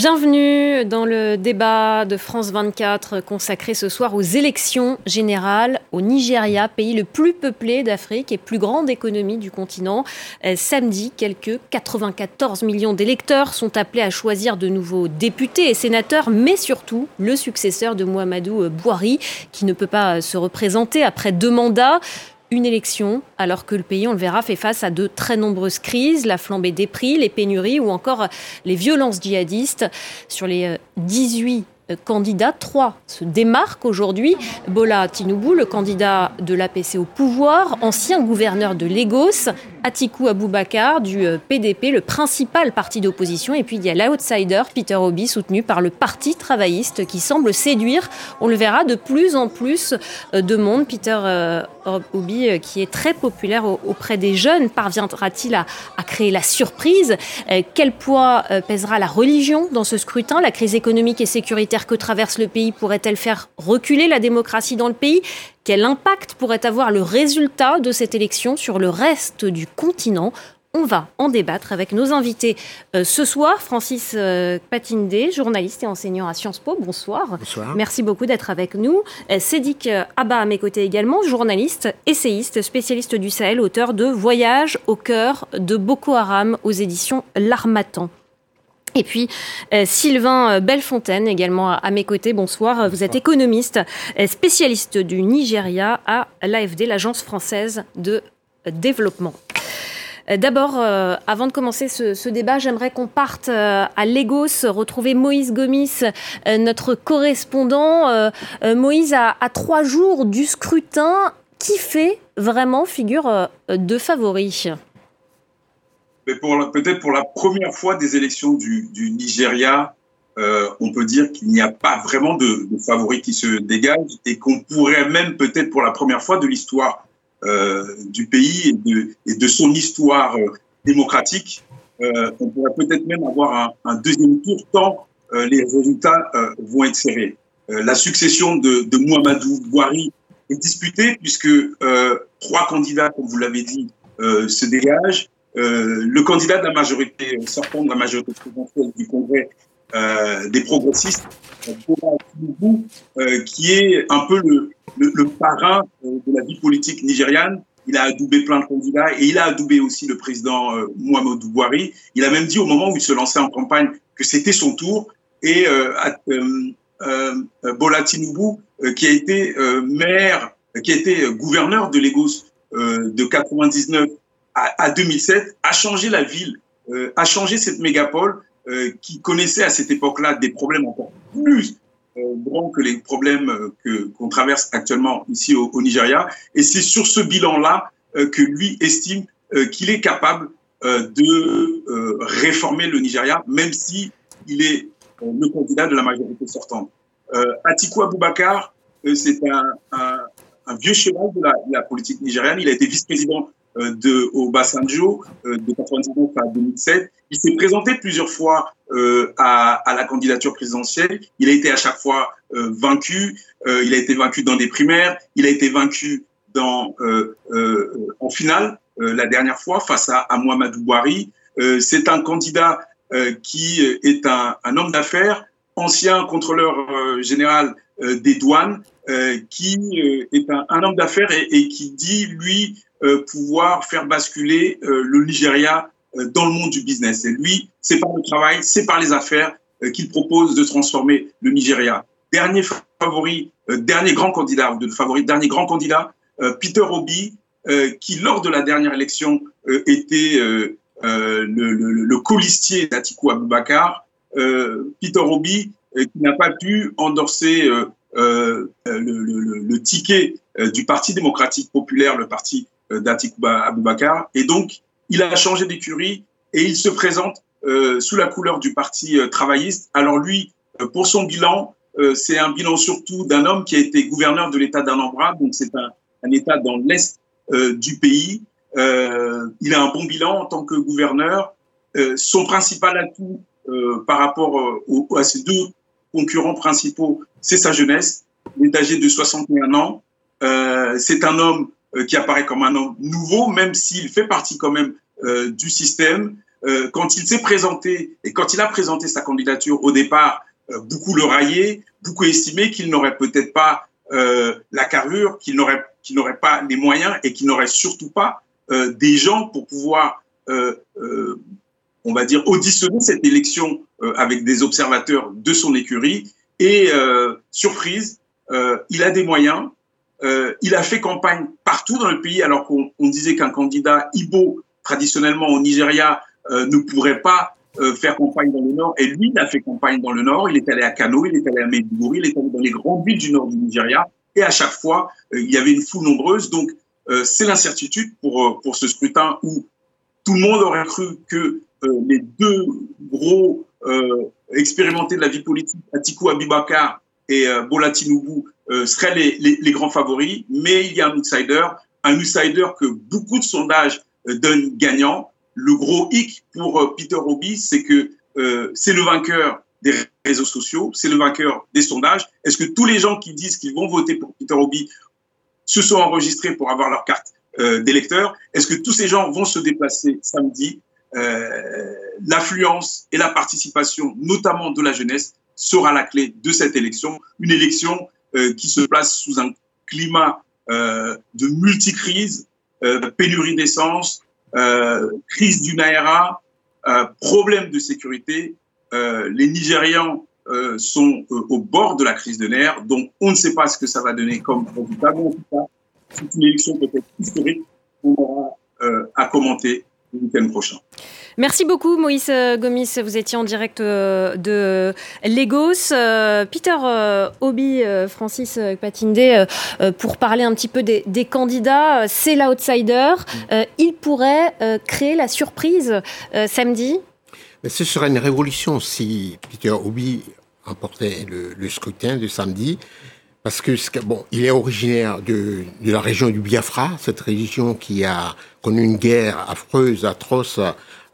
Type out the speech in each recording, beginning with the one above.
Bienvenue dans le débat de France 24 consacré ce soir aux élections générales au Nigeria, pays le plus peuplé d'Afrique et plus grande économie du continent. Euh, samedi, quelques 94 millions d'électeurs sont appelés à choisir de nouveaux députés et sénateurs, mais surtout le successeur de Mohamedou Bouhari, qui ne peut pas se représenter après deux mandats une élection alors que le pays, on le verra, fait face à de très nombreuses crises, la flambée des prix, les pénuries ou encore les violences djihadistes. Sur les 18 euh, candidats, trois se démarquent aujourd'hui. Bola Tinubu, le candidat de l'APC au pouvoir, ancien gouverneur de Lagos, Atiku Abubakar du PDP, euh, le principal parti d'opposition. Et puis il y a l'outsider Peter Obi, soutenu par le Parti travailliste, qui semble séduire, on le verra, de plus en plus euh, de monde. Peter euh, Obi, qui est très populaire auprès des jeunes, parviendra-t-il à, créer la surprise? Quel poids pèsera la religion dans ce scrutin? La crise économique et sécuritaire que traverse le pays pourrait-elle faire reculer la démocratie dans le pays? Quel impact pourrait avoir le résultat de cette élection sur le reste du continent? On va en débattre avec nos invités euh, ce soir. Francis euh, Patindé, journaliste et enseignant à Sciences Po. Bonsoir. Bonsoir. Merci beaucoup d'être avec nous. Euh, Sédic Abba à mes côtés également, journaliste, essayiste, spécialiste du Sahel, auteur de Voyage au cœur de Boko Haram aux éditions L'Armatan. Et puis euh, Sylvain euh, Bellefontaine également à, mes côtés. Bonsoir. Vous êtes économiste, euh, spécialiste du Nigeria à l'AFD, l'Agence française de développement. D'abord, avant de commencer ce, débat, j'aimerais qu'on parte à Lagos, retrouver Moïse Gomis, notre correspondant. Moïse, à, à, trois jours du scrutin, qui fait vraiment figure de favori? Peut-être pour la première fois des élections du, Nigeria, euh, on peut dire qu'il n'y a pas vraiment de, de favoris qui se dégagent et qu'on pourrait même peut-être pour la première fois de l'histoire euh, du pays et de, son histoire euh, démocratique, on pourrait peut-être même avoir un, deuxième tour tant les résultats vont être serrés. la succession de, de Muhammadu Buhari est disputée puisque trois candidats, comme vous l'avez dit, se dégagent. Euh, le candidat de la majorité sortant de la majorité présidentielle du Congrès euh, des progressistes, euh, qui est un peu le, parrain euh, de la vie politique nigériane. Il a adoubé plein de candidats et il a adoubé aussi le président euh, Mohamed Bouhari. Il a même dit au moment où il se lançait en campagne que c'était son tour. Et euh, Bola Tinubu, qui a été maire, qui a été gouverneur de Lagos de 99 à, 2007 a changé la ville, euh, a changé cette mégapole euh, qui connaissait à cette époque-là des problèmes encore plus euh, grands que les problèmes que qu'on traverse actuellement ici au, Nigeria. Et c'est sur ce bilan-là que lui estime qu'il est capable de réformer le Nigeria, même si il est le candidat de la majorité sortante. Atiku Abubakar, c'est un, vieux cheval de la, de la politique nigériane. Il a été vice-président euh, de, au Bassanjo euh, de 1999 à 2007. Il s'est présenté plusieurs fois euh, à, la candidature présidentielle. Il a été à chaque fois vaincu. il a été vaincu dans des primaires. Il a été vaincu en finale la dernière fois face à, à Mohamedou Bouhari. C'est un candidat qui est un, homme d'affaires, ancien contrôleur général des douanes, qui est un, homme d'affaires et, qui dit, lui, euh, pouvoir faire basculer euh, le Nigeria euh, dans le monde du business. Et lui, c'est par le travail, c'est par les affaires qu'il propose de transformer le Nigeria. Dernier favori, dernier grand candidat, ou de favori, dernier grand candidat, Peter Obi, qui lors de la dernière élection était le, le, le colistier d'Atiku Abubakar. Peter Obi, qui n'a pas pu endorser le, le, ticket du Parti démocratique populaire, le parti euh, d'Atikou Abubakar. Et donc, il a changé d'écurie et il se présente euh, sous la couleur du parti euh, travailliste. Alors lui, pour son bilan, c'est un bilan surtout d'un homme qui a été gouverneur de l'État d'Anambra, donc c'est un, État dans l'est du pays. il a un bon bilan en tant que gouverneur. son principal atout par rapport à ses deux concurrents principaux, c'est sa jeunesse. Il est âgé de 61 ans. c'est un homme qui apparaît comme un homme nouveau, même s'il fait partie quand même euh, du système. quand il s'est présenté et quand il a présenté sa candidature au départ, beaucoup le raillaient, beaucoup estimaient qu'il n'aurait peut-être pas la carrure, qu'il n'aurait qu'il pas les moyens et qu'il n'aurait surtout pas des gens pour pouvoir on va dire, auditionner cette élection euh, avec des observateurs de son écurie. Et euh, surprise, euh, il a des moyens. Il a fait campagne partout dans le pays, alors qu'on disait qu'un candidat Ibo, traditionnellement au Nigeria, ne pourrait pas faire campagne dans le Nord. Et lui, il a fait campagne dans le Nord. Il est allé à Kano, il est allé à Maiduguri, il est allé dans les grandes villes du Nord du Nigeria. Et à chaque fois, il y avait une foule nombreuse. Donc, c'est l'incertitude pour, pour ce scrutin où tout le monde aurait cru que euh, les deux gros euh, expérimentés de la vie politique, Atiku Abibakar et euh, Bola Tinubu, seraient les, grands favoris, mais il y a un outsider, un outsider que beaucoup de sondages donnent gagnant. Le gros hic pour Peter Obi, c'est que c'est le vainqueur des réseaux sociaux, c'est le vainqueur des sondages. Est-ce que tous les gens qui disent qu'ils vont voter pour Peter Obi se sont enregistrés pour avoir leur carte euh, d'électeurs Est-ce que tous ces gens vont se déplacer samedi? Euh, l'affluence et la participation, notamment de la jeunesse, sera la clé de cette élection. Une élection euh, qui se place sous un climat euh, de multicrise, euh, pénurie d'essence, euh, crise du Naira, problème de sécurité. les Nigérians sont au bord de la crise de nerfs, donc on ne sait pas ce que ça va donner comme résultat. C'est une élection peut-être historique qu'on aura à commenter le week-end prochain. Merci beaucoup Moïse euh, Gomis, vous étiez en direct euh, de Lagos. Euh, Peter Obi, Francis Patinde, pour parler un petit peu des, candidats, c'est l'outsider. il pourrait créer la surprise samedi. Mais ce serait une révolution si Peter Obi emportait le, le scrutin de samedi. Parce que bon, il est originaire de, de, la région du Biafra, cette région qui a connu une guerre affreuse, atroce,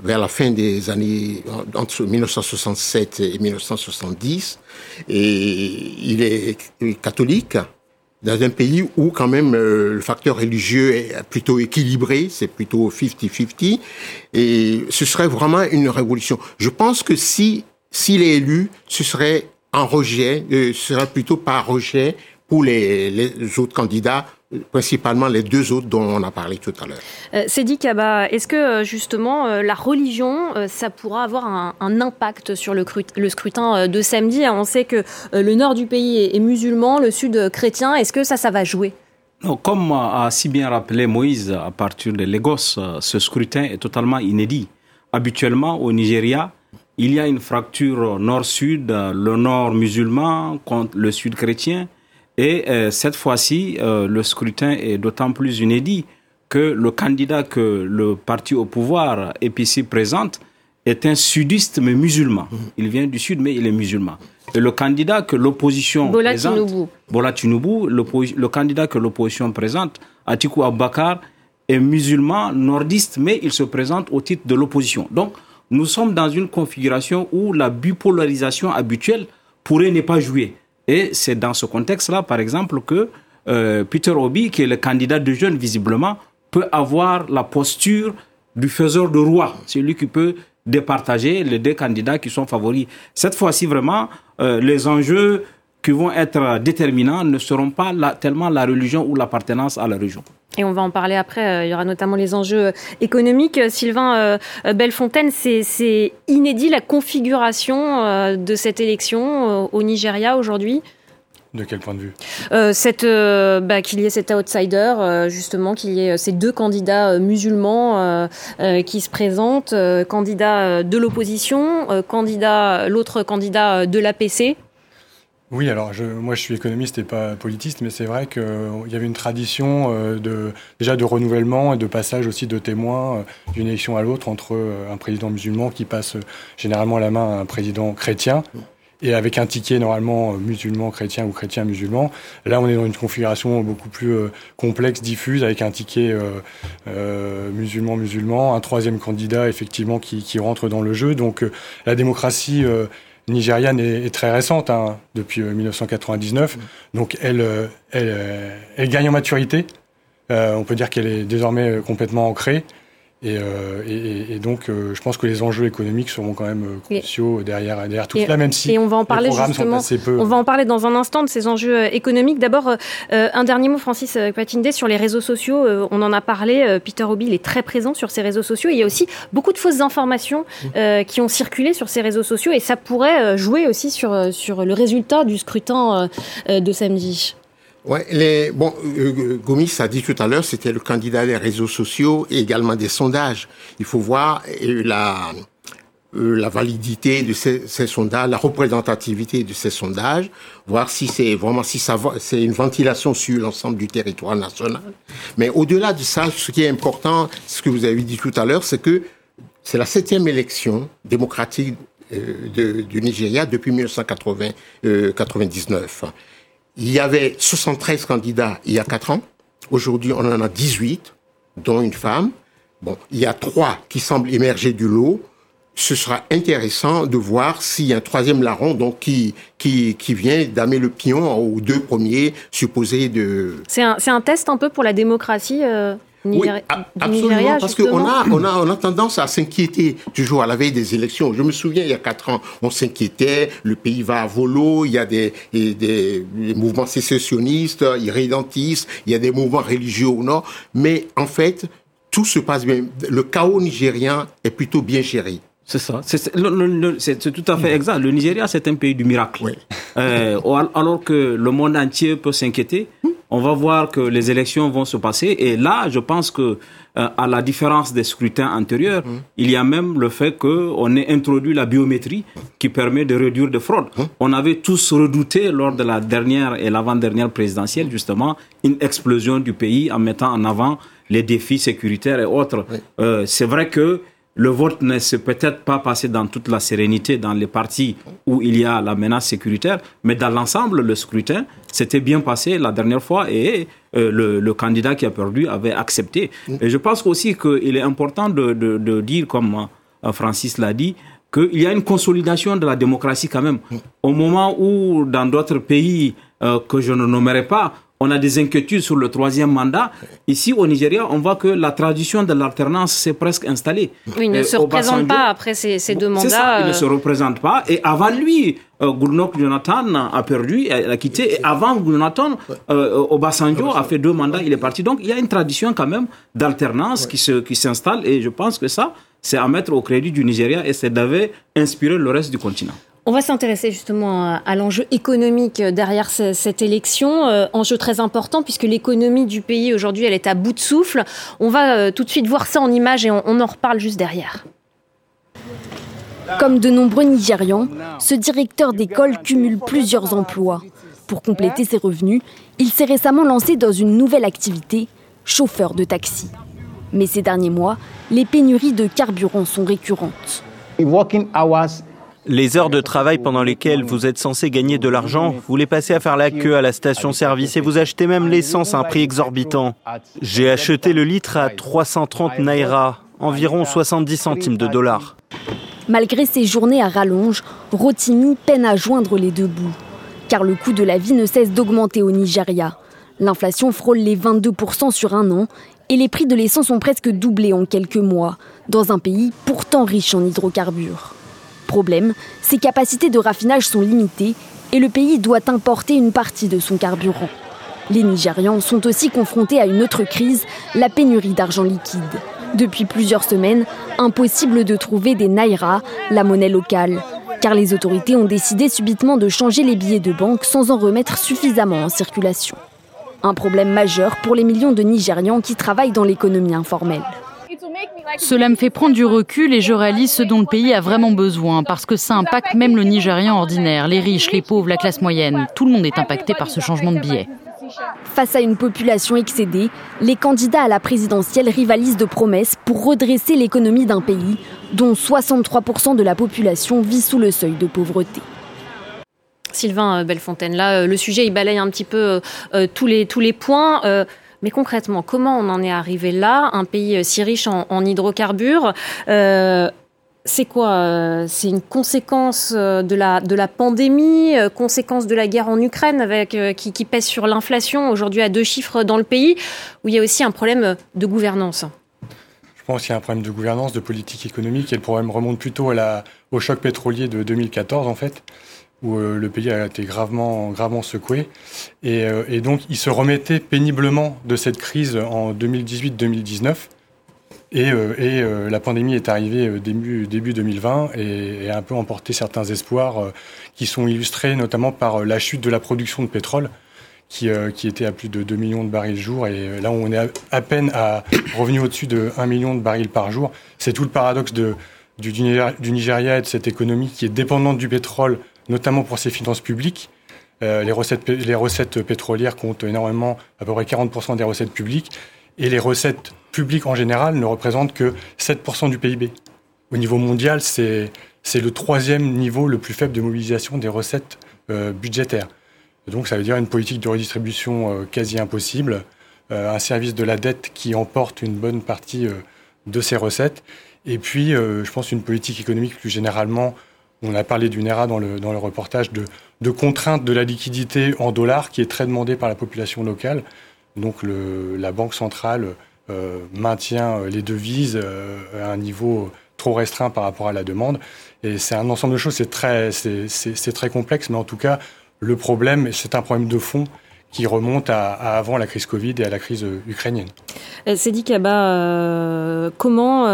vers la fin des années entre 1967 et 1970, et il est catholique dans un pays où quand même euh, le facteur religieux est plutôt équilibré, c'est plutôt 50-50, et ce serait vraiment une révolution. Je pense que si s'il est élu, ce serait un rejet, euh, ce serait plutôt pas rejet pour les autres candidats principalement les deux autres dont on a parlé tout à l'heure. Euh, Cédric Kaba, est-ce que euh, justement euh, la religion, ça pourra avoir un, impact sur le, le, scrutin de samedi? On sait que le nord du pays est, musulman, le sud chrétien. Est-ce que ça, ça va jouer? Comme a si bien rappelé Moïse à partir de Lagos, ce scrutin est totalement inédit. Habituellement, au Nigeria, il y a une fracture nord-sud, le nord musulman contre le sud chrétien. Et euh, cette fois-ci, euh, le scrutin est d'autant plus inédit que le candidat que le parti au pouvoir, EPC, présente est un sudiste mais musulman. Mhm. Il vient du sud mais il est musulman. Et le candidat que l'opposition présente, Bola Tinubu, le, le candidat que l'opposition présente, Atiku Abubakar, est musulman nordiste mais il se présente au titre de l'opposition. Donc nous sommes dans une configuration où la bipolarisation habituelle pourrait ne pas jouer. Et c'est dans ce contexte-là, par exemple, que euh, Peter Obi, qui est le candidat de jeunes, visiblement, peut avoir la posture du faiseur de roi. C'est lui qui peut départager les deux candidats qui sont favoris. Cette fois-ci, vraiment, euh, les enjeux qui vont être déterminants ne seront pas tellement la religion ou l'appartenance à la religion. Et on va en parler après. Euh, il y aura notamment les enjeux économiques. Sylvain euh, Bellefontaine, c'est inédit la configuration euh, de cette élection au Nigeria aujourd'hui? De quel point de vue? Bah, Qu'il y ait cet outsider, justement, qu'il y ait ces deux candidats musulmans qui se présentent, candidat de l'opposition, candidat l'autre candidat de l'APC. Oui, alors moi je suis économiste et pas politiste, mais c'est vrai qu'il y avait une tradition euh, déjà de renouvellement et de passage aussi de témoins euh, d'une élection à l'autre entre euh, un président musulman qui passe généralement la main à un président chrétien et avec un ticket normalement musulman chrétien ou chrétien musulman. Là, on est dans une configuration beaucoup plus complexe, diffuse, avec un ticket musulman musulman, un troisième candidat effectivement qui rentre dans le jeu. Donc la démocratie nigériane est, très récente, hein, depuis 1999. Euh, Donc elle, euh, elle, euh, elle, gagne en maturité. on peut dire qu'elle est désormais complètement ancrée. Euh, et, donc, euh, je pense que les enjeux économiques seront quand même euh, cruciaux derrière, derrière tout cela, même si et on va en parler justement. On va en parler dans un instant de ces enjeux économiques. D'abord, un dernier mot, Francis Patindé, sur les réseaux sociaux. on en a parlé. Peter Hobby, est très présent sur ces réseaux sociaux. il y a aussi beaucoup de fausses informations qui ont circulé sur ces réseaux sociaux, et ça pourrait jouer aussi sur sur le résultat du scrutin de samedi. Ouais, les, bon, euh, Gomis a dit tout à l'heure, c'était le candidat des réseaux sociaux et également des sondages. Il faut voir euh, la, euh, la validité de ces, ces, sondages, la représentativité de ces sondages, voir si c'est vraiment si ça c'est une ventilation sur l'ensemble du territoire national. Mais au-delà de ça, ce qui est important, ce que vous avez dit tout à l'heure, c'est que c'est la septième élection démocratique de, du Nigeria depuis 1999. Il y avait 73 candidats il y a 4 ans. Aujourd'hui, on en a 18, dont une femme. Bon, il y a trois qui semblent émerger du lot. Ce sera intéressant de voir s'il y a un troisième larron donc qui qui, qui vient damer le pion aux deux premiers supposés de. C'est un, un test un peu pour la démocratie. Euh oui, absolument, parce qu'on a, on a, on a tendance à s'inquiéter toujours à la veille des élections. Je me souviens, il y a quatre ans, on s'inquiétait, le pays va à volo, il y a des, des, mouvements sécessionnistes, irrédentistes, il y a des mouvements religieux au nord, mais en fait, tout se passe bien. Le chaos nigérien est plutôt bien géré. C'est ça, c'est tout à fait exact. Le Nigeria, c'est un pays du miracle. Euh, alors que le monde entier peut s'inquiéter, on va voir que les élections vont se passer. Et là, je pense que, euh, à la différence des scrutins antérieurs, mmh. il y a même le fait qu'on ait introduit la biométrie qui permet de réduire de fraude. Mmh. On avait tous redouté lors de la dernière et l'avant-dernière présidentielle, justement, une explosion du pays en mettant en avant les défis sécuritaires et autres. Euh, c'est vrai que le vote ne s'est peut-être pas passé dans toute la sérénité dans les parties où il y a la menace sécuritaire, mais dans l'ensemble, le scrutin s'était bien passé la dernière fois et euh, le, candidat qui a perdu avait accepté. Et je pense aussi qu'il est important de, dire, comme euh, Francis l'a dit, qu'il y a une consolidation de la démocratie quand même. Au moment où, dans d'autres pays euh, que je ne nommerai pas, on a des inquiétudes sur le troisième mandat. Ici, au Nigeria, on voit que la tradition de l'alternance s'est presque installée. Oui, il ne se représente pas après ces, deux mandats. Ça, il ne se euh. représente pas. Et avant lui, euh, Jonathan a perdu, il a quitté. Et avant Jonathan, euh, Obasanjo a fait deux mandats, il est parti. Donc, il y a une tradition quand même d'alternance qui s'installe. qui et je pense que ça, c'est à mettre au crédit du Nigeria et c'est d'avait inspiré le reste du continent. On va s'intéresser justement à l'enjeu économique derrière cette élection, euh, enjeu très important puisque l'économie du pays aujourd'hui elle est à bout de souffle. On va euh, tout de suite voir ça en images et on, on en reparle juste derrière. Comme de nombreux Nigérians, ce directeur d'école cumule plusieurs emplois. Pour compléter ses revenus, il s'est récemment lancé dans une nouvelle activité, chauffeur de taxi. Mais ces derniers mois, les pénuries de carburant sont récurrentes. Les heures de travail pendant lesquelles vous êtes censé gagner de l'argent, vous les passez à faire la queue à la station-service et vous achetez même l'essence à un prix exorbitant. J'ai acheté le litre à 330 naira, environ 70 centimes de dollars. Malgré ces journées à rallonge, Rotimi peine à joindre les deux bouts. Car le coût de la vie ne cesse d'augmenter au Nigeria. L'inflation frôle les 22% sur un an et les prix de l'essence ont presque doublé en quelques mois, dans un pays pourtant riche en hydrocarbures. Problème, ses capacités de raffinage sont limitées et le pays doit importer une partie de son carburant. Les Nigérians sont aussi confrontés à une autre crise, la pénurie d'argent liquide. Depuis plusieurs semaines, impossible de trouver des naira, la monnaie locale, car les autorités ont décidé subitement de changer les billets de banque sans en remettre suffisamment en circulation. Un problème majeur pour les millions de Nigérians qui travaillent dans l'économie informelle. Cela me fait prendre du recul et je réalise ce dont le pays a vraiment besoin parce que ça impacte même le Nigérian ordinaire, les riches, les pauvres, la classe moyenne. Tout le monde est impacté par ce changement de billet. Face à une population excédée, les candidats à la présidentielle rivalisent de promesses pour redresser l'économie d'un pays dont 63% de la population vit sous le seuil de pauvreté. Sylvain Bellefontaine, là, euh, le sujet, il balaye un petit peu euh, euh, tous, les, tous les points. Mais concrètement, comment on en est arrivé là, un pays si riche en, hydrocarbures c'est quoi C'est une conséquence de la, pandémie, conséquence de la guerre en Ukraine avec, qui, pèse sur l'inflation aujourd'hui à deux chiffres dans le pays, où il y a aussi un problème de gouvernance? Pense qu'il y a un problème de gouvernance, de politique économique, et le problème remonte plutôt à la, au choc pétrolier de 2014, en fait, où euh, le pays a été gravement, gravement secoué. Et, euh, et, donc, il se remettait péniblement de cette crise en 2018-2019. Et, euh, la pandémie est arrivée début, début 2020 et, a un peu emporté certains espoirs qui sont illustrés notamment par la chute de la production de pétrole qui, était à plus de 2 millions de barils jour. Et là, on est à, peine à revenu au-dessus de 1 million de barils par jour. C'est tout le paradoxe du, Nigeria et de cette économie qui est dépendante du pétrole, notamment pour ses finances publiques. Euh, les, recettes, pétrolières comptent énormément, à peu près 40% des recettes publiques. Et les recettes publiques en général ne représentent que 7% du PIB. Au niveau mondial, c'est le troisième niveau le plus faible de mobilisation des recettes euh, budgétaires. Donc ça veut dire une politique de redistribution euh, quasi impossible, un service de la dette qui emporte une bonne partie de ses recettes, et puis je pense une politique économique plus généralement, on a parlé du NERA dans le, reportage, de, de contrainte de la liquidité en dollars qui est très demandée par la population locale. Donc la Banque centrale euh, maintient les devises à un niveau trop restreint par rapport à la demande. Et c'est un ensemble de choses, c'est très, c'est très complexe, mais en tout cas, le problème, c'est un problème de fond qui remonte à, avant la crise Covid et à la crise euh, ukrainienne. Euh, Cédric Kaba, euh, comment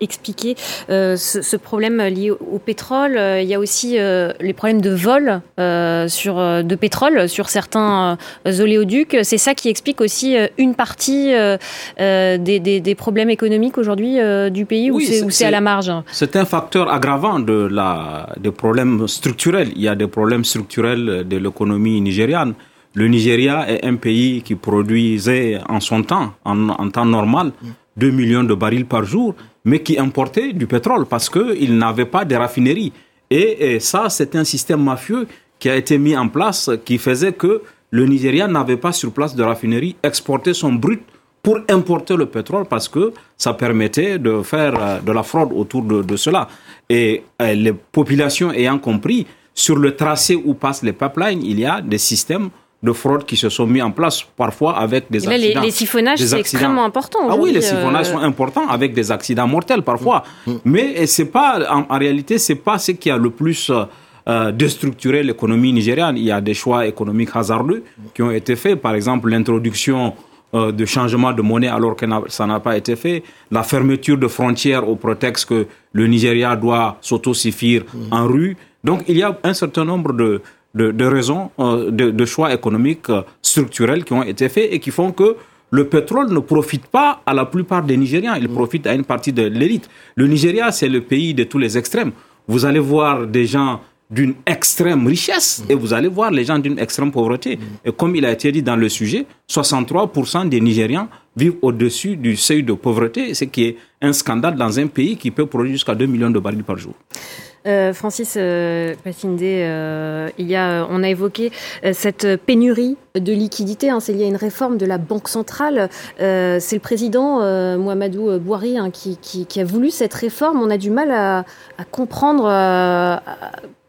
expliquer ce, problème lié au, pétrole? Il y a aussi les problèmes de vol sur, de pétrole sur certains oléoducs. C'est ça qui explique aussi une partie des, problèmes économiques aujourd'hui du pays ou c'est à la marge? C'est un facteur aggravant de la, des problèmes structurels. Il y a des problèmes structurels de l'économie nigériane. Le Nigeria est un pays qui produisait en son temps, en, temps normal, 2 millions de barils par jour, mais qui importait du pétrole parce qu'il n'avait pas de raffinerie. Et, ça, c'est un système mafieux qui a été mis en place qui faisait que le Nigeria n'avait pas sur place de raffinerie, exportait son brut pour importer le pétrole parce que ça permettait de faire euh, de la fraude autour de, cela. Et euh, les populations ayant compris, sur le tracé où passent les pipelines, il y a des systèmes de fraude qui se sont mis en place, parfois avec des accidents. Les, siphonnages, c'est extrêmement important. Ah oui, les siphonnages sont euh, importants avec des accidents mortels parfois. Mm. Mm. Mais c'est pas, en, réalité, c'est pas ce qui a le plus euh, déstructuré l'économie nigériane. Il y a des choix économiques hasardeux qui ont été faits. Par exemple, l'introduction euh, de changement de monnaie alors que ça n'a pas été fait, la fermeture de frontières au prétexte que le Nigeria doit s'autosuffire mm. en rue. Donc il y a un certain nombre de, de, raisons, euh, de, choix économiques euh, structurels qui ont été faits et qui font que le pétrole ne profite pas à la plupart des Nigériens, il profite à une partie de l'élite. Le Nigeria, c'est le pays de tous les extrêmes. Vous allez voir des gens d'une extrême richesse et vous allez voir les gens d'une extrême pauvreté. Et comme il a été dit dans le sujet, 63% des Nigériens vivent au-dessus du seuil de pauvreté, ce qui est un scandale dans un pays qui peut produire jusqu'à 2 millions de barils par jour. Euh, Francis euh, euh, il y a, on a évoqué euh, cette pénurie de liquidités. Hein, c'est lié à une réforme de la Banque centrale. c'est le président Mohamedou Bouhari hein, qui, qui, a voulu cette réforme. On a du mal à, à comprendre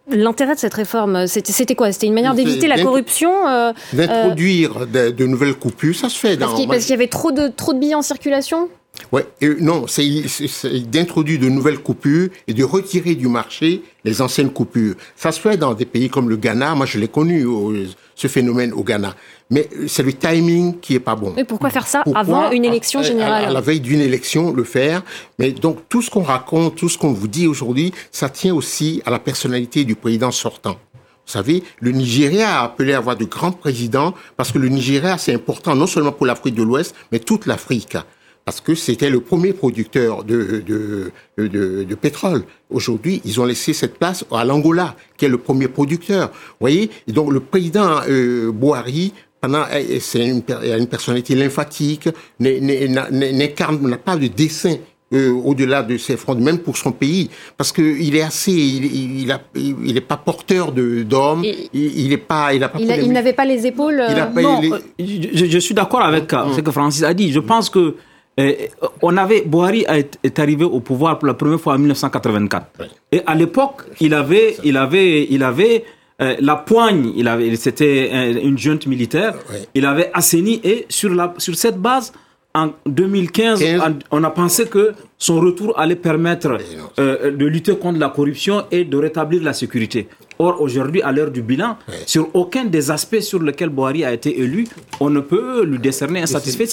L'intérêt de cette réforme, c'était quoi? C'était une manière d'éviter la corruption D'introduire de, nouvelles coupures, ça se fait. Parce qu'il y avait trop de, trop de billets en circulation? Ouais, non, c'est d'introduire de nouvelles coupures et de retirer du marché les anciennes coupures. Ça se fait dans des pays comme le Ghana. Moi, je l'ai connu ce phénomène au Ghana. Mais c'est le timing qui est pas bon. Mais pourquoi faire ça avant une élection générale à, la veille d'une élection, le faire? Mais donc tout ce qu'on raconte, tout ce qu'on vous dit aujourd'hui, ça tient aussi à la personnalité du président sortant. Vous savez, le Nigeria a appelé à avoir de grands présidents parce que le Nigeria, c'est important non seulement pour l'Afrique de l'Ouest, mais toute l'Afrique parce que c'était le premier producteur de, de, de, de pétrole. Aujourd'hui, ils ont laissé cette place à l'Angola, qui est le premier producteur. Vous voyez Et donc le président euh, Boari, pendant, c'est une, une personnalité lymphatique, n'incarne, n'a pas de dessin euh, au-delà de ses fronts, même pour son pays, parce que il est assez, il, il, a, il est pas porteur de d'hommes, il, est pas, il a pas. Il, n'avait pas les épaules. Il a pas les... je, je, suis d'accord avec euh, ce que Francis a dit. Je pense que on avait, Bohari est, arrivé au pouvoir pour la première fois en 1984. Et à l'époque, il avait, il avait, il avait euh, la poigne, il avait, c'était une junte militaire. Il avait assaini et sur la, sur cette base en 2015, on a pensé que son retour allait permettre euh, de lutter contre la corruption et de rétablir la sécurité. Or, aujourd'hui, à l'heure du bilan, sur aucun des aspects sur lesquels Boari a été élu, on ne peut lui décerner un satisfait.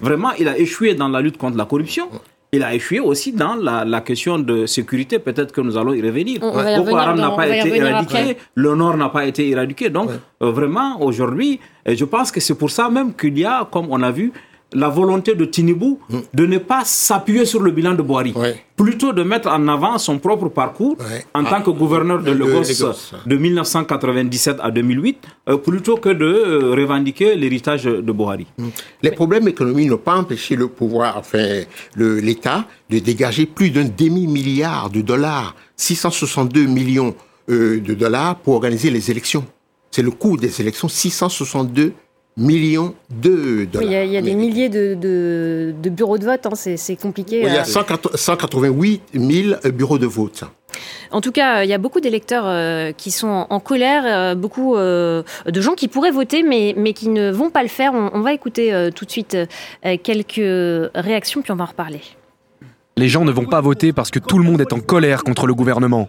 Vraiment, il a échoué dans la lutte contre la corruption. Il a échoué aussi dans la, question de sécurité. Peut-être que nous allons y revenir. Boko Haram n'a pas été éradiqué, le Nord n'a pas été éradiqué. Donc, euh, vraiment, aujourd'hui, je pense que c'est pour ça même qu'il y a, comme on a vu, la volonté de Tinibou mm. de ne pas s'appuyer sur le bilan de Boari, plutôt de mettre en avant son propre parcours en tant que gouverneur de Lagos de 1997 à 2008, euh, plutôt que de euh, revendiquer l'héritage de Boari. Mm. Les problèmes économiques n'ont pas empêché le pouvoir, enfin l'État, de dégager plus d'un demi-milliard de dollars, 662 millions euh, de dollars pour organiser les élections. C'est le coût des élections, 662 millions de dollars. il y a, des milliers de, bureaux de vote, hein, c'est compliqué. il y a 188 000 bureaux de vote. En tout cas, il y a beaucoup d'électeurs euh, qui sont en colère, euh, beaucoup euh, de gens qui pourraient voter mais, mais qui ne vont pas le faire. On, va écouter tout de suite quelques réactions puis on va en reparler. Les gens ne vont pas voter parce que tout le monde est en colère contre le gouvernement.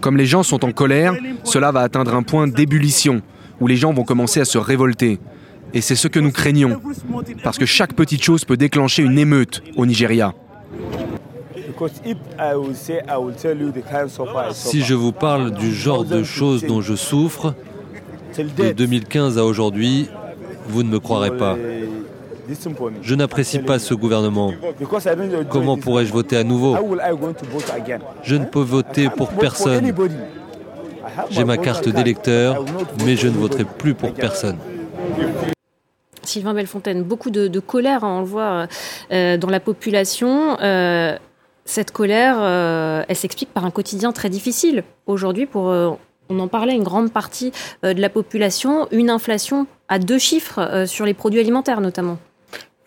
Comme les gens sont en colère, cela va atteindre un point d'ébullition où les gens vont commencer à se révolter. Et c'est ce que nous craignons, parce que chaque petite chose peut déclencher une émeute au Nigeria. Si je vous parle du genre de choses dont je souffre, de 2015 à aujourd'hui, vous ne me croirez pas. Je n'apprécie pas ce gouvernement. Comment pourrais-je voter à nouveau? Je ne peux voter pour personne. J'ai ma carte d'électeur, mais je ne voterai plus pour personne. Sylvain Bellefontaine, beaucoup de, colère, hein, on le voit euh, dans la population. Euh, cette colère, euh, elle s'explique par un quotidien très difficile. Aujourd'hui, pour, on en parlait, une grande partie de la population, une inflation à deux chiffres sur les produits alimentaires notamment.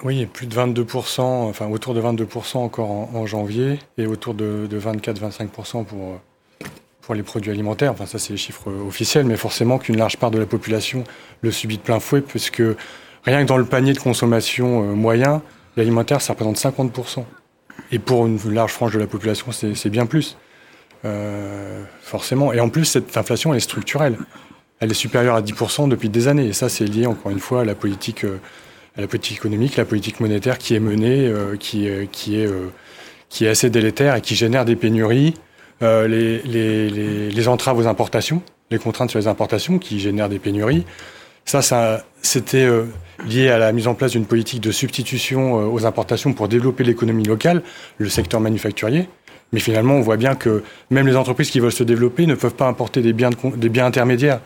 Oui, plus de 22%, enfin autour de 22% encore en, janvier et autour de, de 24-25% pour pour les produits alimentaires. Enfin, ça, c'est les chiffres officiels, mais forcément qu'une large part de la population le subit de plein fouet, puisque rien que dans le panier de consommation euh, moyen, l'alimentaire, ça représente 50%. Et pour une large frange de la population, c'est bien plus. Euh, forcément. Et en plus, cette inflation, elle est structurelle. Elle est supérieure à 10% depuis des années. Et ça, c'est lié, encore une fois, à la politique, euh, économique, la politique monétaire qui est menée, qui est assez délétère et qui génère des pénuries euh, les, les, les, entraves aux importations, les contraintes sur les importations qui génèrent des pénuries. Ça, ça c'était euh, lié à la mise en place d'une politique de substitution euh, aux importations pour développer l'économie locale, le secteur manufacturier. Mais finalement, on voit bien que même les entreprises qui veulent se développer ne peuvent pas importer des biens, des biens intermédiaires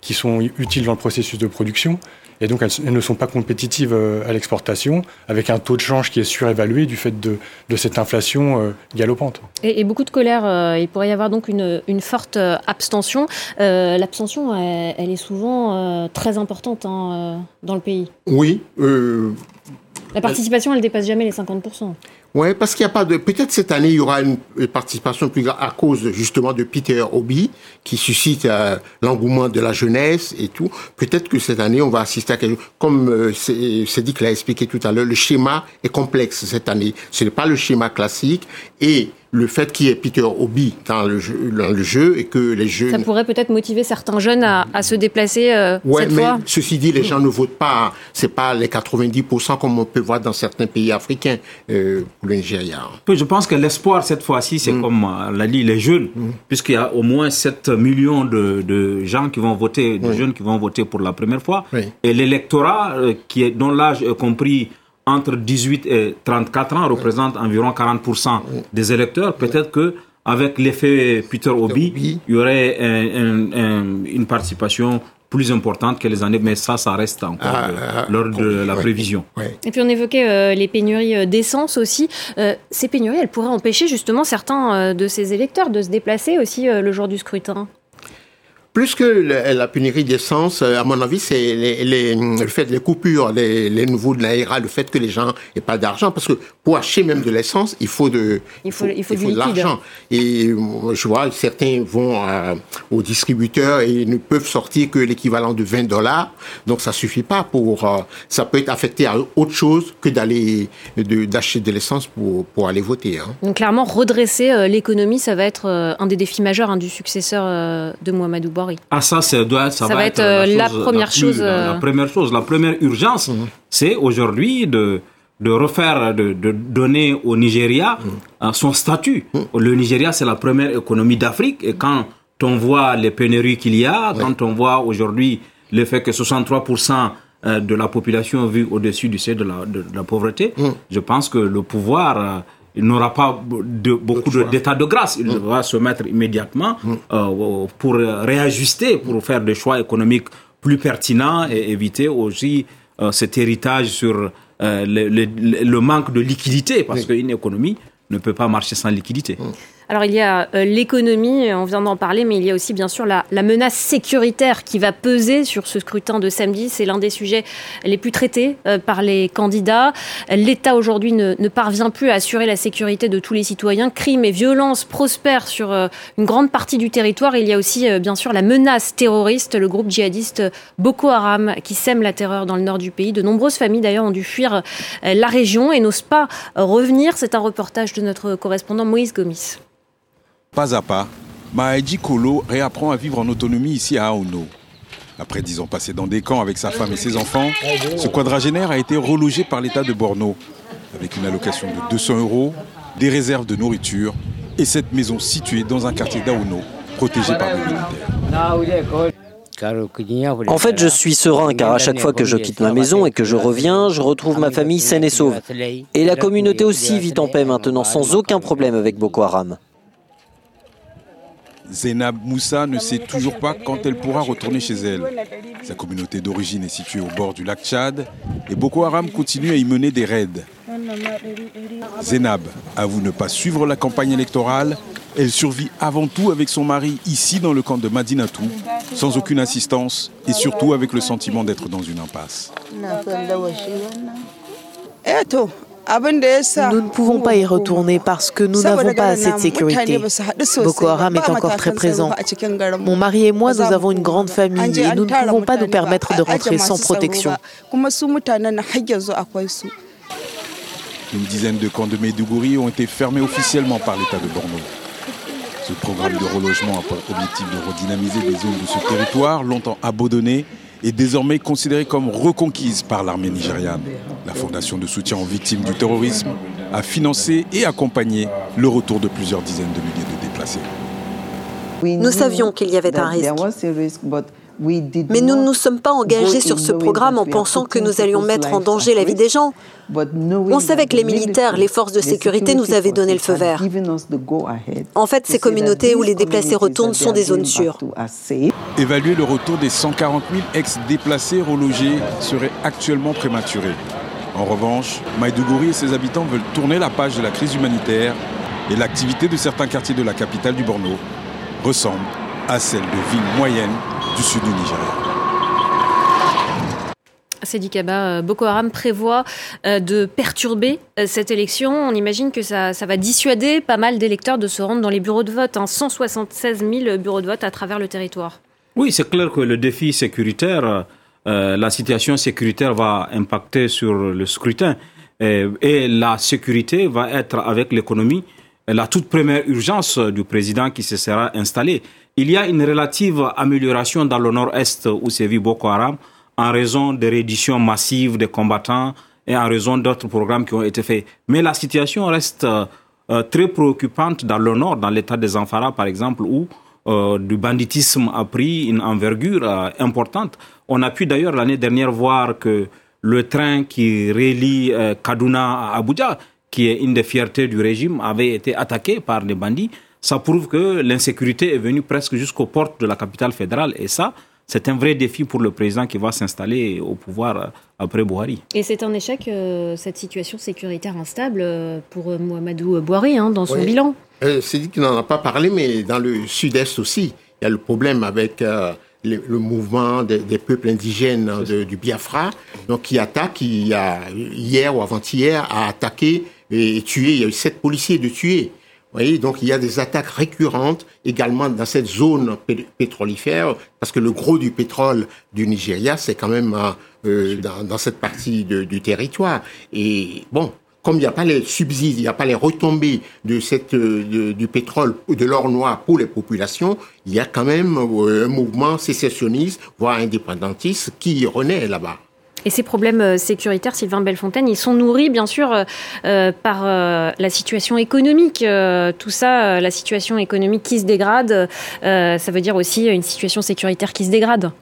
qui sont utiles dans le processus de production et donc elles, ne sont pas compétitives euh, à l'exportation, avec un taux de change qui est surévalué du fait de, cette inflation euh, galopante. Et, beaucoup de colère, euh, il pourrait y avoir donc une, forte abstention. L'abstention, elle, est souvent très importante hein, dans le pays. Oui. La participation, elle dépasse jamais les 50%. Oui, parce qu'il n'y a pas de. Peut-être cette année, il y aura une participation plus grande à cause justement de Peter Obi, qui suscite euh, l'engouement de la jeunesse et tout. Peut-être que cette année, on va assister à quelque chose. Comme euh, c'est dit l'a expliqué tout à l'heure, le schéma est complexe cette année. Ce n'est pas le schéma classique. Et le fait qu'il y ait Peter Obi dans le, jeu, dans le jeu et que les jeunes... Ça pourrait peut-être motiver certains jeunes à, à se déplacer euh, ouais, cette mais fois. Ceci dit, les gens ne votent pas. C'est pas les 90% comme on peut voir dans certains pays africains euh, pour le Nigeria. je pense que l'espoir cette fois-ci, c'est mm. comme euh, l'a dit les jeunes, mm. puisqu'il y a au moins 7 millions de, de gens qui vont voter, de jeunes qui vont voter pour la première fois. Et l'électorat, euh, qui est dont l'âge est compris entre 18 et 34 ans représente environ 40% des électeurs. Peut-être que avec l'effet Peter Obi, il y aurait une participation plus importante que les années, mais ça, ça reste encore ah, euh, ah, lors de la prévision. Et puis on évoquait euh, les pénuries euh, d'essence aussi. ces pénuries, elles pourraient empêcher justement certains de ces électeurs de se déplacer aussi le jour du scrutin. Plus que la pénurie d'essence, euh, à mon avis, c'est les, le fait des coupures, les, les nouveaux de l'AERA, le fait que les gens n'aient pas d'argent, parce que pour acheter même de l'essence, il faut de, il faut, il faut, il faut de l'argent. Et je vois, certains vont au distributeur et ne peuvent sortir que l'équivalent de 20 dollars, donc ça suffit pas pour, euh, ça peut être affecté à autre chose que d'aller d'acheter de, l'essence pour, pour aller voter. Hein. Donc clairement, redresser euh, l'économie, ça va être un des défis majeurs hein, du successeur de Mohamedou Ah, ça, ça, doit, ça, va, être, euh, la, première chose. La, euh, première chose, la première urgence, mhm. c'est aujourd'hui de, de refaire, de, de donner au Nigeria mhm. euh, son statut. Mhm. Le Nigeria, c'est la première économie d'Afrique. Et quand on voit les pénuries qu'il y a, quand on voit aujourd'hui le fait que 63% de la population vit au-dessus du seuil de la, de, la pauvreté, je pense que le pouvoir il n'aura pas de, beaucoup d'état de, grâce. Il va se mettre immédiatement mm. euh, pour réajuster, pour faire des choix économiques plus pertinents et éviter aussi euh, cet héritage sur euh, le, le, manque de liquidité, parce qu'une économie ne peut pas marcher sans liquidité. Alors il y a euh, l'économie, on vient d'en parler, mais il y a aussi bien sûr la, menace sécuritaire qui va peser sur ce scrutin de samedi. C'est l'un des sujets les plus traités euh, par les candidats. L'État aujourd'hui ne, parvient plus à assurer la sécurité de tous les citoyens. Crimes et violences prospèrent sur euh, une grande partie du territoire. Il y a aussi bien sûr la menace terroriste, le groupe djihadiste Boko Haram qui sème la terreur dans le nord du pays. De nombreuses familles d'ailleurs ont dû fuir la région et n'osent pas revenir. C'est un reportage de notre correspondant Moïse Gomis. Pas à pas, Maïdi Kolo réapprend à vivre en autonomie ici à Aono. Après dix ans passés dans des camps avec sa femme et ses enfants, ce quadragénaire a été relogé par l'État de Borno, avec une allocation de 200 euros, des réserves de nourriture et cette maison située dans un quartier d'Aono, protégé par les militaires. En fait, je suis serein car à chaque fois que je quitte ma maison et que je reviens, je retrouve ma famille saine et sauve. Et la communauté aussi vit en paix maintenant sans aucun problème avec Boko Haram. Zainab Moussa ne sait toujours pas quand elle pourra retourner chez elle. Sa communauté d'origine est située au bord du lac Tchad et Boko Haram continue à y mener des raids. Zainab avoue ne pas suivre la campagne électorale. Elle survit avant tout avec son mari ici dans le camp de Madinatou, sans aucune assistance et surtout avec le sentiment d'être dans une impasse. Nous ne pouvons pas y retourner parce que nous n'avons pas assez de sécurité. Boko Haram est encore très présent. Mon mari et moi, nous avons une grande famille et nous ne pouvons pas nous permettre de rentrer sans protection. Une dizaine de camps de Medugouri ont été fermés officiellement par l'État de Borno. Ce programme de relogement a pour objectif de redynamiser les zones de ce territoire longtemps abandonnées est désormais considérée comme reconquise par l'armée nigériane. La Fondation de soutien aux victimes du terrorisme a financé et accompagné le retour de plusieurs dizaines de milliers de déplacés. Nous savions qu'il y avait un risque. Mais nous ne nous sommes pas engagés sur ce programme en pensant que nous allions mettre en danger la vie des gens. On savait que les militaires, les forces de sécurité nous avaient donné le feu vert. En fait, ces communautés où les déplacés retournent sont des zones sûres. Évaluer le retour des 140 000 ex-déplacés relogés serait actuellement prématuré. En revanche, Maïdougouri et ses habitants veulent tourner la page de la crise humanitaire et l'activité de certains quartiers de la capitale du Borno ressemble à celle de villes moyennes du sud du Nigeria. Sedi Kaba, euh, Boko Haram prévoit euh, de perturber euh, cette élection. On imagine que ça, va dissuader pas mal d'électeurs de se rendre dans les bureaux de vote. 176 hein. 000 bureaux de vote à travers le territoire. Oui, c'est clair que le défi sécuritaire, la situation sécuritaire va impacter sur le scrutin. et la sécurité va être avec l'économie la toute première urgence du président qui se sera installé. Il y a une relative amélioration dans le nord-est où sévit Boko Haram en raison des redditions massives des combattants et en raison d'autres programmes qui ont été faits. Mais la situation reste euh, très préoccupante dans le nord, dans l'état des Amphara par exemple, où euh, du banditisme a pris une envergure euh, importante. On a pu d'ailleurs l'année dernière voir que le train qui relie Kaduna à Abuja, qui est une des fiertés du régime, avait été attaqué par des bandits ça prouve que l'insécurité est venue presque jusqu'aux portes de la capitale fédérale. Et ça, c'est un vrai défi pour le président qui va s'installer au pouvoir euh, après Bouhari. Et c'est un échec, euh, cette situation sécuritaire instable, euh, pour Mohamedou Bouhari, hein, dans son bilan. c'est dit qu'il n'en a pas parlé, mais dans le sud-est aussi, il y a le problème avec le, mouvement des, peuples indigènes du Biafra, donc qui attaque, a, hier ou avant-hier, a attaqué et il y a eu sept policiers de tuer. Vous voyez, donc il y a des attaques récurrentes également dans cette zone pétrolifère, parce que le gros du pétrole du Nigeria, c'est quand même euh, dans, dans, cette partie de, du territoire. Et bon, comme il n'y a pas les subsides, il n'y a pas les retombées de cette, euh, du pétrole ou de l'or noir pour les populations, il y a quand même euh, un mouvement sécessionniste, voire indépendantiste, qui renaît là-bas. Et ces problèmes euh, sécuritaires, Sylvain Bellefontaine, ils sont nourris bien sûr par la situation économique. tout ça, la situation économique qui se dégrade, ça veut dire aussi une situation sécuritaire qui se dégrade.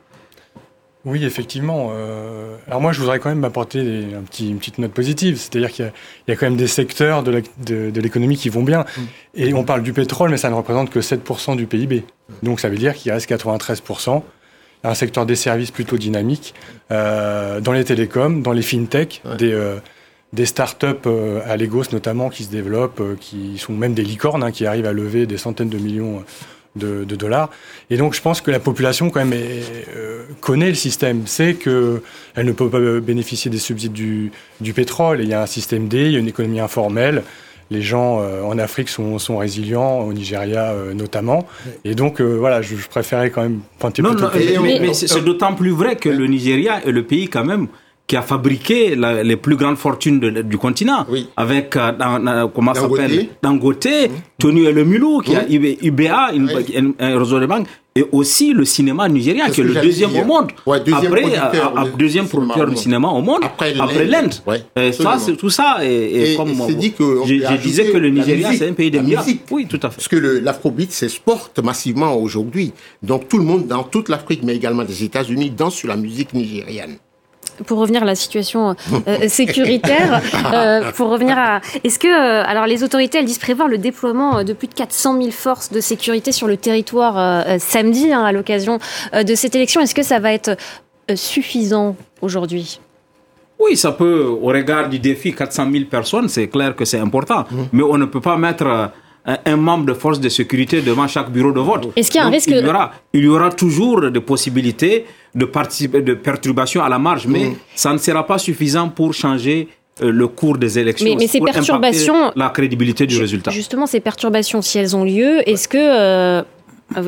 Oui, effectivement. Euh, alors moi, je voudrais quand même apporter un petit, une petite note positive. C'est-à-dire qu'il y, a quand même des secteurs de l'économie qui vont bien. Mm. Et on parle du pétrole, mais ça ne représente que 7% du PIB. Donc ça veut dire qu'il reste 93%. Un secteur des services plutôt dynamique. Euh, dans les télécoms, dans les fintech, des, euh, des startups à Lagos notamment qui se développent, qui sont même des licornes, hein, qui arrivent à lever des centaines de millions de, dollars. Et donc, je pense que la population, quand même, euh, connaît le système, sait qu'elle ne peut pas bénéficier des subsides du, du, pétrole. il y a un système D, il y a une économie informelle. Les gens euh, en Afrique sont, sont, résilients, au Nigeria euh, notamment. Et donc, voilà, je, préférais quand même pointer non, non, mais, mais c'est d'autant plus vrai que le Nigeria est le pays, quand même, qui a fabriqué les plus grandes fortunes du continent, avec euh, comment s'appelle? Dangote, mmh. Tony Elumulu, qui a UBA, une, réseau de banques, et aussi le cinéma nigérien, qui est le deuxième au monde. deuxième après, producteur, euh, deuxième producteur du cinéma au monde, après, l'Inde. ça, tout ça, et, comme dit que je, disais que le Nigeria, c'est un pays de musique. Oui, tout à fait. Parce que l'afrobeat s'exporte massivement aujourd'hui. Donc tout le monde, dans toute l'Afrique, mais également des États-Unis, danse sur la musique nigérienne pour revenir à la situation euh, euh, sécuritaire, euh, pour revenir à, est-ce que, alors les autorités, elles disent prévoir le déploiement de plus de 400 000 forces de sécurité sur le territoire samedi hein, à l'occasion de cette élection? Est-ce que ça va être suffisant aujourd'hui? Oui, ça peut, au regard du défi 400 000 personnes, c'est clair que c'est important. Mmh. Mais on ne peut pas mettre un membre de force de sécurité devant chaque bureau de vote. Est-ce qu'il y a un risque il y, aura, il y aura toujours des possibilités de, participer, de perturbation à la marge, mais mm. ça ne sera pas suffisant pour changer euh, le cours des élections. Mais, ces perturbations, la crédibilité du résultat. Justement, ces perturbations, si elles ont lieu, est-ce que euh,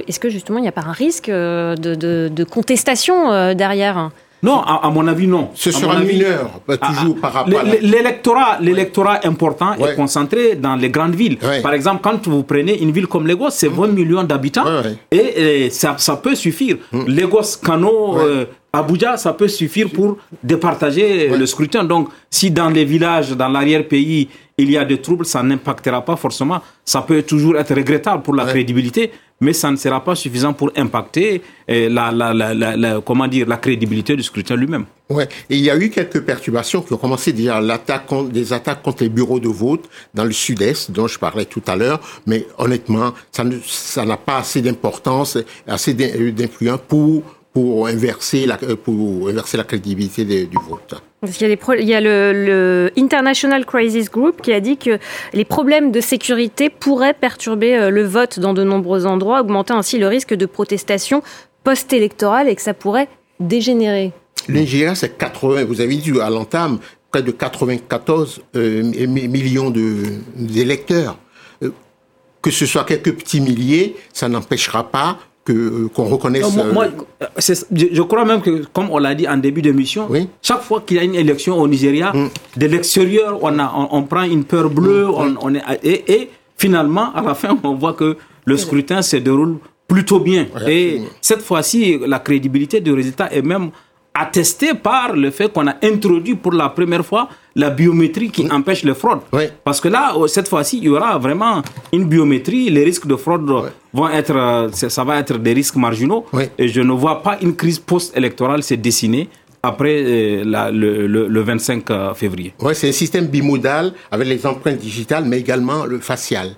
est-ce que justement il n'y a pas un risque euh, de, de contestation derrière? Non, à, mon avis, non. Ce sera mineur, pas ah, toujours par rapport à... L'électorat, l'électorat important est concentré dans les grandes villes. Par exemple, quand vous prenez une ville comme Lagos, c'est 20 millions d'habitants et, ça, ça, peut suffire. Mm. Lagos, Kano, euh, Abuja, ça peut suffire pour départager le scrutin. Donc, si dans les villages, dans l'arrière-pays, il y a des troubles, ça n'impactera pas forcément. Ça peut toujours être regrettable pour la crédibilité, mais ça ne sera pas suffisant pour impacter eh, la, la, la, comment dire, la crédibilité du scrutin lui-même. Ouais. Et il y a eu quelques perturbations qui ont commencé déjà l'attaque des attaques contre les bureaux de vote dans le sud-est, dont je parlais tout à l'heure. Mais honnêtement, ça n'a pas assez d'importance, assez d'influence pour pour inverser la, pour inverser la crédibilité du vote. Parce qu'il y a, il y a le, le, International Crisis Group qui a dit que les problèmes de sécurité pourraient perturber euh, le vote dans de nombreux endroits, augmentant ainsi le risque de protestation post-électorale et que ça pourrait dégénérer. L'Ingéria, c'est 80, vous avez dit à l'entame, près de 94 euh, millions d'électeurs. Euh, que ce soit quelques petits milliers, ça n'empêchera pas que qu'on reconnaisse. moi, euh, je, crois même que, comme on l'a dit en début d'émission, chaque fois qu'il y a une élection au Nigeria, mm. de l'extérieur, on, a, on, prend une peur bleue, mm. on, est, et, finalement, à la fin, on voit que le scrutin se déroule plutôt bien. et cette fois-ci, la crédibilité du résultat est même attesté par le fait qu'on a introduit pour la première fois la biométrie qui empêche les fraudes. Parce que là, euh, cette fois-ci, il y aura vraiment une biométrie. Les risques de fraude vont être, euh, ça va être des risques marginaux. Et je ne vois pas une crise post-électorale se dessiner après euh, le, 25 février. Oui, c'est un système bimodal avec les empreintes digitales, mais également le facial.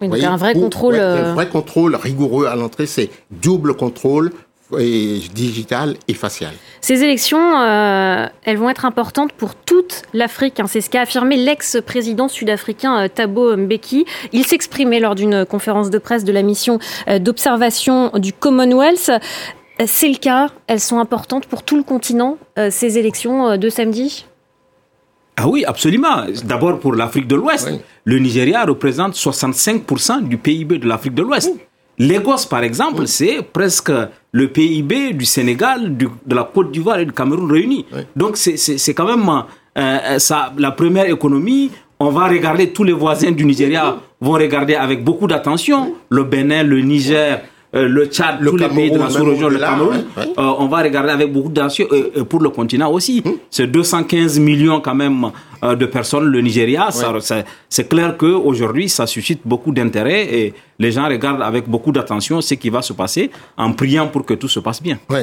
un vrai contrôle. un vrai contrôle rigoureux à l'entrée, c'est double contrôle digitale et faciale. Ces élections, euh, elles vont être importantes pour toute l'Afrique. Hein. C'est ce qu'a affirmé l'ex-président sud-africain euh, Thabo Mbeki. Il s'exprimait lors d'une conférence de presse de la mission euh, d'observation du Commonwealth. C'est le cas, elles sont importantes pour tout le continent, ces élections de samedi ah oui, absolument. D'abord pour l'Afrique de l'Ouest. Le Nigeria représente 65% du PIB de l'Afrique de l'Ouest. Lagos, par exemple, c'est presque le PIB du Sénégal, de la Côte d'Ivoire et du Cameroun réunis. Donc c'est quand même euh, ça, la première économie. On va regarder, tous les voisins du Nigeria vont regarder avec beaucoup d'attention. Le Bénin, le Niger, euh, le Tchad, tous les pays de la sous-région, le Cameroun, euh, on va regarder avec beaucoup d'attention euh, pour le continent aussi. Hum. C'est 215 millions quand même de personnes, le Nigeria. C'est clair qu'aujourd'hui, ça suscite beaucoup d'intérêt et les gens regardent avec beaucoup d'attention ce qui va se passer en priant pour que tout se passe bien. Oui,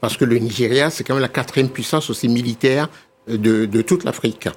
parce que le Nigeria, c'est quand même la quatrième puissance aussi militaire de, de toute l'Afrique.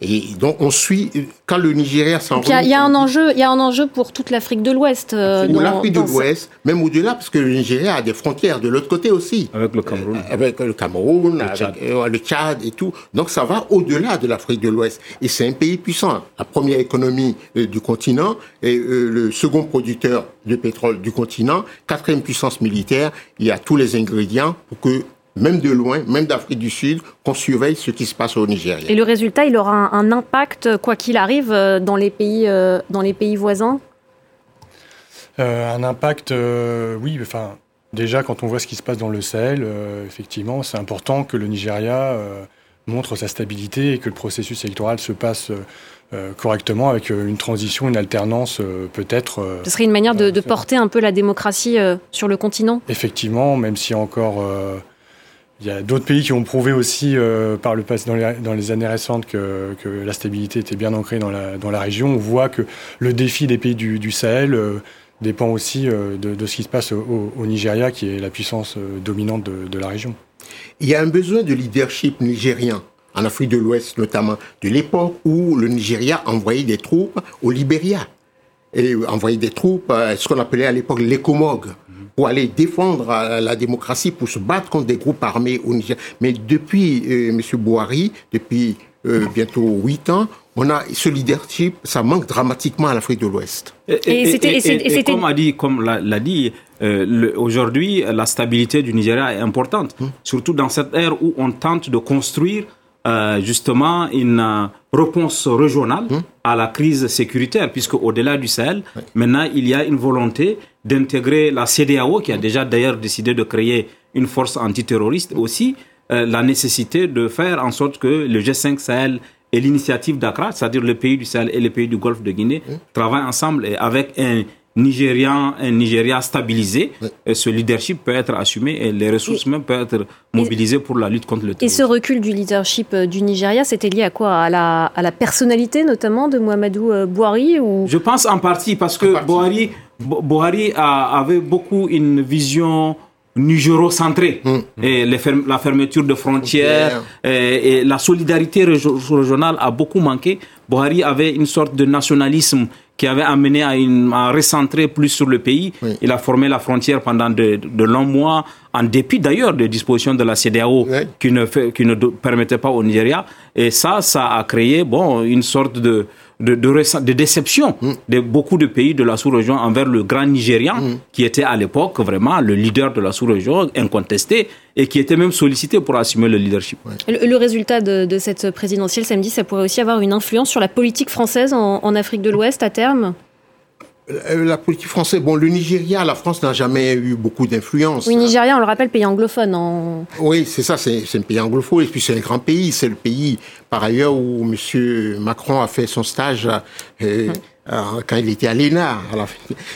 Et donc on suit quand le Nigeria s'en Il y, a un enjeu, il y a un enjeu pour toute l'Afrique de l'Ouest. Euh, l'Afrique de l'Ouest, même au-delà, parce que le Nigeria a des frontières de l'autre côté aussi. Avec le Cameroun. Euh, avec le Cameroun, le, avec, Tchad. Euh, le Tchad et tout. Donc ça va au-delà de l'Afrique de l'Ouest. Et c'est un pays puissant. La première économie du continent et le second producteur de pétrole du continent, quatrième puissance militaire. Il y a tous les ingrédients pour que même de loin, même d'Afrique du Sud, qu'on surveille ce qui se passe au Nigeria. Et le résultat, il aura un, impact, quoi qu'il arrive, euh, dans les pays, euh, dans les pays voisins? Euh, Un impact, oui. Enfin, déjà, quand on voit ce qui se passe dans le Sahel, effectivement, c'est important que le Nigeria montre sa stabilité et que le processus électoral se passe correctement avec une transition, une alternance peut-être. Ce serait une manière de, de, porter un peu la démocratie sur le continent? Effectivement, même si encore il y a d'autres pays qui ont prouvé aussi euh, par le passé, dans les, années récentes que, la stabilité était bien ancrée dans la, région. On voit que le défi des pays du, Sahel euh, dépend aussi euh, de, ce qui se passe au, Nigeria, qui est la puissance dominante de, la région. Il y a un besoin de leadership nigérien, en Afrique de l'Ouest notamment, de l'époque où le Nigeria envoyait des troupes au Libéria. Et envoyait des troupes, ce qu'on appelait à l'époque l'écomog pour aller défendre euh, la démocratie, pour se battre contre des groupes armés au Niger. Mais depuis euh, M. Bouhari, depuis euh, bientôt huit ans, on a ce leadership, ça manque dramatiquement à l'Afrique de l'Ouest. Et, comme a dit, comme l'a dit, aujourd'hui, la stabilité du Nigeria est importante, hum. surtout dans cette ère où on tente de construire euh, justement une euh, réponse régionale hum. à la crise sécuritaire, puisque au-delà du Sahel, maintenant il y a une volonté d'intégrer la CDAO, qui a déjà d'ailleurs décidé de créer une force antiterroriste, aussi euh, la nécessité de faire en sorte que le G5 Sahel et l'initiative d'Accra, c'est-à-dire le pays du Sahel et les pays du Golfe de Guinée, hum. travaillent ensemble et avec un Nigérian, un Nigeria stabilisé, ce leadership peut être assumé et les ressources même peuvent être mobilisées pour la lutte contre le terrorisme. Et ce recul du leadership euh, du Nigeria, c'était lié à quoi? À la, à la, personnalité notamment de Mohamedou euh, Bouhari ou... Je pense en partie parce que Bouhari, Bouhari avait beaucoup une vision nigéro-centrée. Hum. Et la fermeture de frontières et, et, la solidarité régionale a beaucoup manqué. Bouhari avait une sorte de nationalisme qui avait amené à, une, recentrer plus sur le pays. Il a formé la frontière pendant de, longs mois, en dépit d'ailleurs des dispositions de la CDAO qui, ne fait, qui ne permettaient pas au Nigeria. Et ça, ça a créé bon, une sorte de, de, de, déception mm. de beaucoup de pays de la sous-région envers le grand Nigérian, mm. qui était à l'époque vraiment le leader de la sous-région, incontesté, et qui était même sollicité pour assumer le leadership. Le, résultat de, cette présidentielle samedi, ça pourrait aussi avoir une influence sur la politique française en Afrique de l'Ouest à terme? La politique française, bon, le Nigeria, la France n'a jamais eu beaucoup d'influence. Oui, Nigeria, on le rappelle, pays anglophone. En... Oui, c'est ça, c'est un pays anglophone, et puis c'est un grand pays, c'est le pays, par ailleurs, où M. Macron a fait son stage. Euh, hum. Euh, quand il était à l'ENA.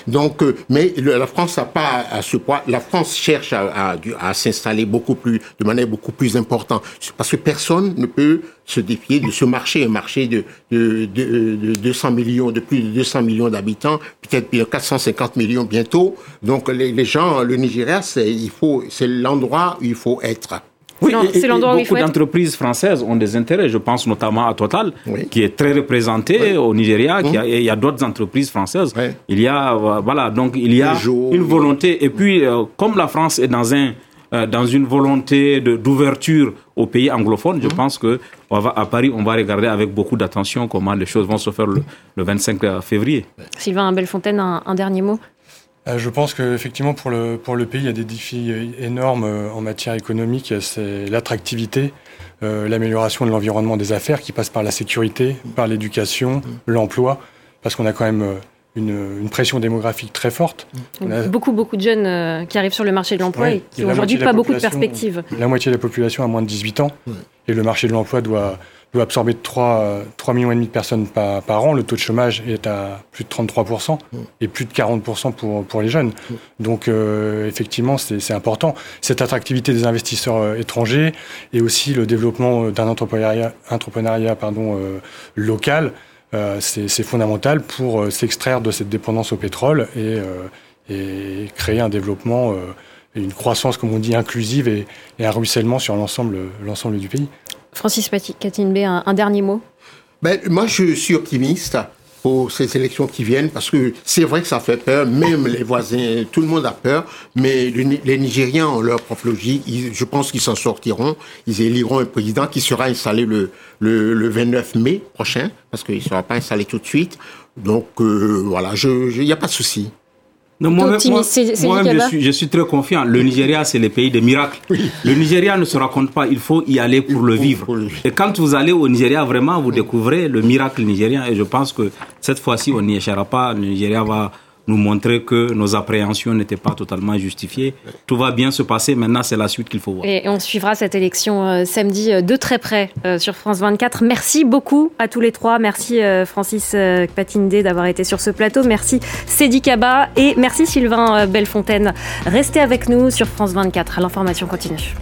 Donc, euh, mais la France n'a pas à ce point. La France cherche à, à, s'installer beaucoup plus, de manière beaucoup plus importante, parce que personne ne peut se défier de ce marché, un marché de, de, de, 200 millions, de plus de 200 millions d'habitants, peut-être 450 millions bientôt. Donc, les, les gens, le Nigeria, c'est il faut, c'est l'endroit où il faut être. Oui, c'est l'endroit où Beaucoup d'entreprises françaises ont des intérêts. Je pense notamment à Total, qui est très représenté au Nigeria. Qui il y a d'autres entreprises françaises. Il y a, voilà, donc il y a une volonté. Et puis, comme la France est dans un dans une volonté d'ouverture aux pays anglophones, je pense que on va, à Paris, on va regarder avec beaucoup d'attention comment les choses vont se faire le, 25 février. Sylvain Bellefontaine, un dernier mot euh, je pense qu'effectivement, pour le, pour le pays, il y a des défis euh, énormes euh, en matière économique. C'est l'attractivité, l'amélioration de l'environnement des affaires qui passe par la sécurité, par l'éducation, l'emploi, parce qu'on a quand même une, pression démographique très forte. Beaucoup, beaucoup de jeunes qui arrivent sur le marché de l'emploi et qui n'ont aujourd'hui pas beaucoup de perspectives. La moitié de la population a moins de 18 ans et le marché de l'emploi doit absorber 3, 3 millions et demi de personnes par, an. Le taux de chômage est à plus de 33% mm. et plus de 40% pour, pour les jeunes. Mm. Donc euh, effectivement, c'est important. Cette attractivité des investisseurs euh, étrangers et aussi le développement d'un entrepreneuriat, entrepreneuriat pardon, euh, local, c'est fondamental pour s'extraire de cette dépendance au pétrole et, et créer un développement et une croissance, comme on dit, inclusive et, et un ruissellement sur l'ensemble du pays. Francis Katinbe, un, un dernier mot? Ben, Moi, je suis optimiste pour ces élections qui viennent parce que c'est vrai que ça fait peur, même les voisins, tout le monde a peur, mais les Nigériens ont leur propre logique. je pense qu'ils s'en sortiront. Ils éliront un président qui sera installé le, le, 29 mai prochain parce qu'il ne sera pas installé tout de suite. Donc euh, voilà, il n'y a pas de souci. Non, moi, je, suis, je suis très confiant. Le Nigeria, c'est le pays des miracles. Le Nigeria ne se raconte pas, il faut y aller pour le vivre. Et quand vous allez au Nigeria, vraiment, vous découvrez le miracle nigérien. Et je pense que cette fois-ci, on n'y échappera pas. Le Nigeria va nous montrer que nos appréhensions n'étaient pas totalement justifiées. Tout va bien se passer. Maintenant, c'est la suite qu'il faut voir. Et on suivra cette élection euh, samedi euh, de très près euh, sur France 24. Merci beaucoup à tous les trois. Merci Francis Patinde d'avoir été sur ce plateau. Merci Cédric Kaba et merci Sylvain Bellefontaine. Restez avec nous sur France 24. L'information continue.